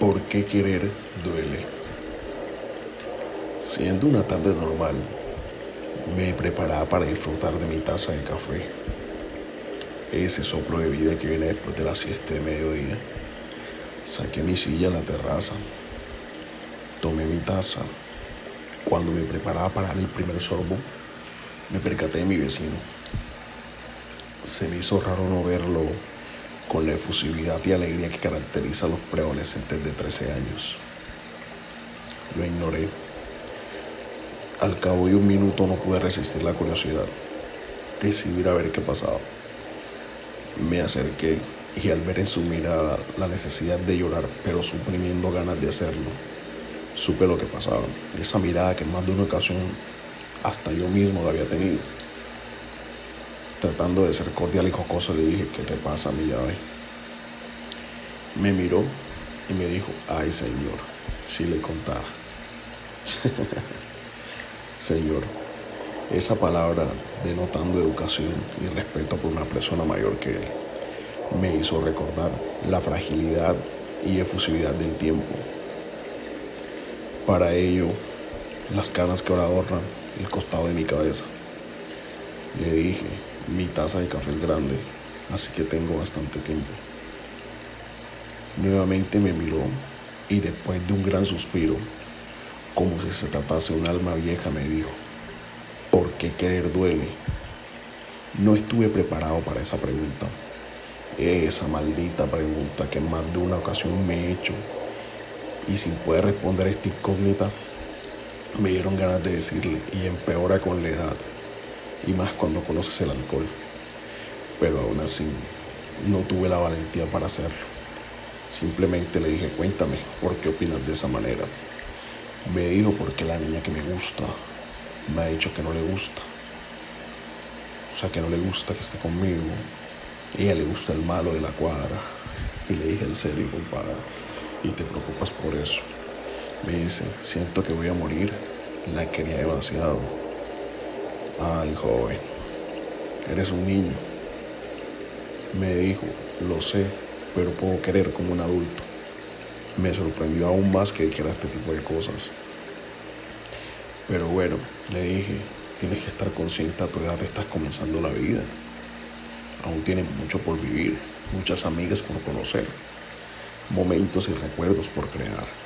¿Por qué querer duele? Siendo una tarde normal, me preparaba para disfrutar de mi taza de café. Ese soplo de vida que viene después de la siesta de mediodía. Saqué mi silla en la terraza. Tomé mi taza. Cuando me preparaba para dar el primer sorbo, me percaté de mi vecino. Se me hizo raro no verlo con la efusividad y alegría que caracteriza a los preadolescentes de 13 años. Lo ignoré. Al cabo de un minuto no pude resistir la curiosidad. Decidí ir a ver qué pasaba. Me acerqué y al ver en su mirada la necesidad de llorar, pero suprimiendo ganas de hacerlo, supe lo que pasaba. Esa mirada que en más de una ocasión hasta yo mismo la había tenido. Tratando de ser cordial y jocoso, le dije, ¿qué te pasa, mi llave? Me miró y me dijo, ay, señor, si le contara. señor, esa palabra denotando educación y respeto por una persona mayor que él me hizo recordar la fragilidad y efusividad del tiempo. Para ello, las canas que ahora adornan el costado de mi cabeza. Le dije, mi taza de café es grande, así que tengo bastante tiempo. Nuevamente me miró y después de un gran suspiro, como si se tratase de un alma vieja, me dijo, ¿por qué querer duele? No estuve preparado para esa pregunta. Esa maldita pregunta que en más de una ocasión me he hecho. Y sin poder responder esta incógnita, me dieron ganas de decirle, y empeora con la edad y más cuando conoces el alcohol. Pero aún así, no tuve la valentía para hacerlo. Simplemente le dije, cuéntame, ¿por qué opinas de esa manera? Me dijo, porque la niña que me gusta me ha dicho que no le gusta. O sea, que no le gusta que esté conmigo. ella le gusta el malo de la cuadra. Y le dije, en serio, compadre, y te preocupas por eso. Me dice, siento que voy a morir. La quería demasiado. Ay, joven, eres un niño. Me dijo, lo sé, pero puedo querer como un adulto. Me sorprendió aún más que dijera este tipo de cosas. Pero bueno, le dije, tienes que estar consciente a tu edad, estás comenzando la vida. Aún tienes mucho por vivir, muchas amigas por conocer, momentos y recuerdos por crear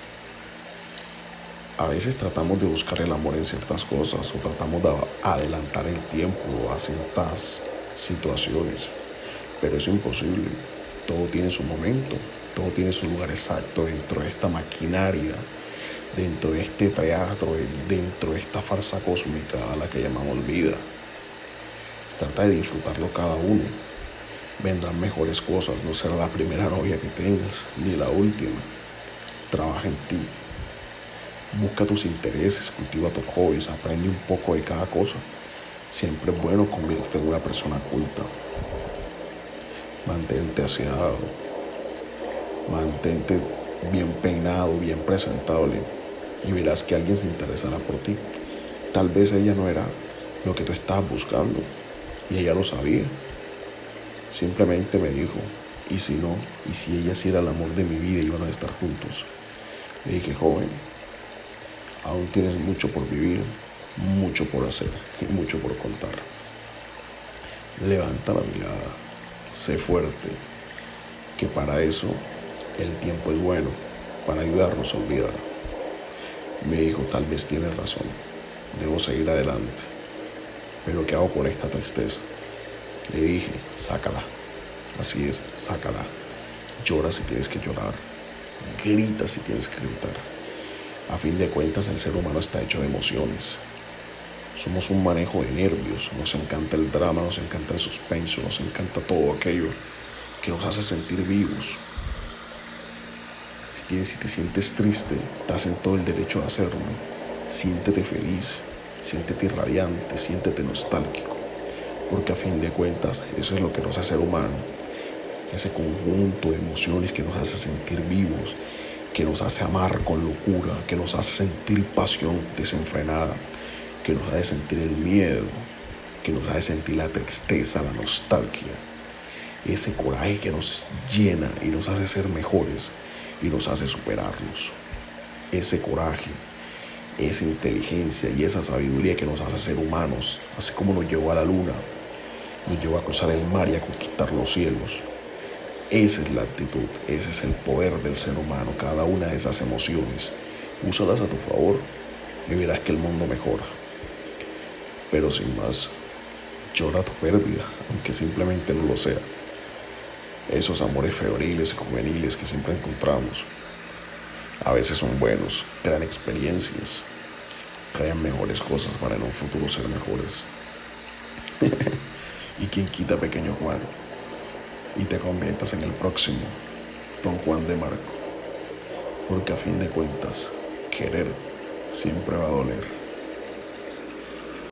a veces tratamos de buscar el amor en ciertas cosas o tratamos de adelantar el tiempo a ciertas situaciones, pero es imposible. Todo tiene su momento, todo tiene su lugar exacto dentro de esta maquinaria, dentro de este teatro, dentro de esta farsa cósmica a la que llamamos vida. Trata de disfrutarlo cada uno. Vendrán mejores cosas, no será la primera novia que tengas, ni la última. Trabaja en ti, Busca tus intereses, cultiva tus hobbies, aprende un poco de cada cosa. Siempre es bueno convertirte en una persona culta. Mantente aseado. Mantente bien peinado, bien presentable. Y verás que alguien se interesará por ti. Tal vez ella no era lo que tú estabas buscando. Y ella lo sabía. Simplemente me dijo, y si no, y si ella sí era el amor de mi vida y iban a estar juntos. Le dije, joven, Aún tienes mucho por vivir, mucho por hacer y mucho por contar. Levanta la mirada, sé fuerte, que para eso el tiempo es bueno, para ayudarnos a olvidar. Me dijo, tal vez tienes razón, debo seguir adelante. Pero ¿qué hago con esta tristeza? Le dije, sácala. Así es, sácala. Llora si tienes que llorar. Grita si tienes que gritar. A fin de cuentas, el ser humano está hecho de emociones. Somos un manejo de nervios, nos encanta el drama, nos encanta el suspenso, nos encanta todo aquello que nos hace sentir vivos. Si, te sientes triste, estás en todo el derecho de hacerlo. Siéntete feliz, siéntete radiante, siéntete nostálgico, porque a fin de cuentas eso es lo que nos hace ser humano, ese conjunto de emociones que nos hace sentir vivos que nos hace amar con locura, que nos hace sentir pasión desenfrenada, que nos hace sentir el miedo, que nos hace sentir la tristeza, la nostalgia, ese coraje que nos llena y nos hace ser mejores, y nos hace superarnos. Ese coraje, esa inteligencia y esa sabiduría que nos hace ser humanos, así como nos llevó a la luna, nos llevó a cruzar el mar y a conquistar los cielos. Esa es la actitud, ese es el poder del ser humano, cada una de esas emociones. Úsalas a tu favor y verás que el mundo mejora. Pero sin más, llora tu pérdida, aunque simplemente no lo sea. Esos amores febriles y juveniles que siempre encontramos, a veces son buenos, crean experiencias, crean mejores cosas para en un futuro ser mejores. y quien quita, pequeño Juan, y te conviertas en el próximo Don Juan de Marco, porque a fin de cuentas, querer siempre va a doler.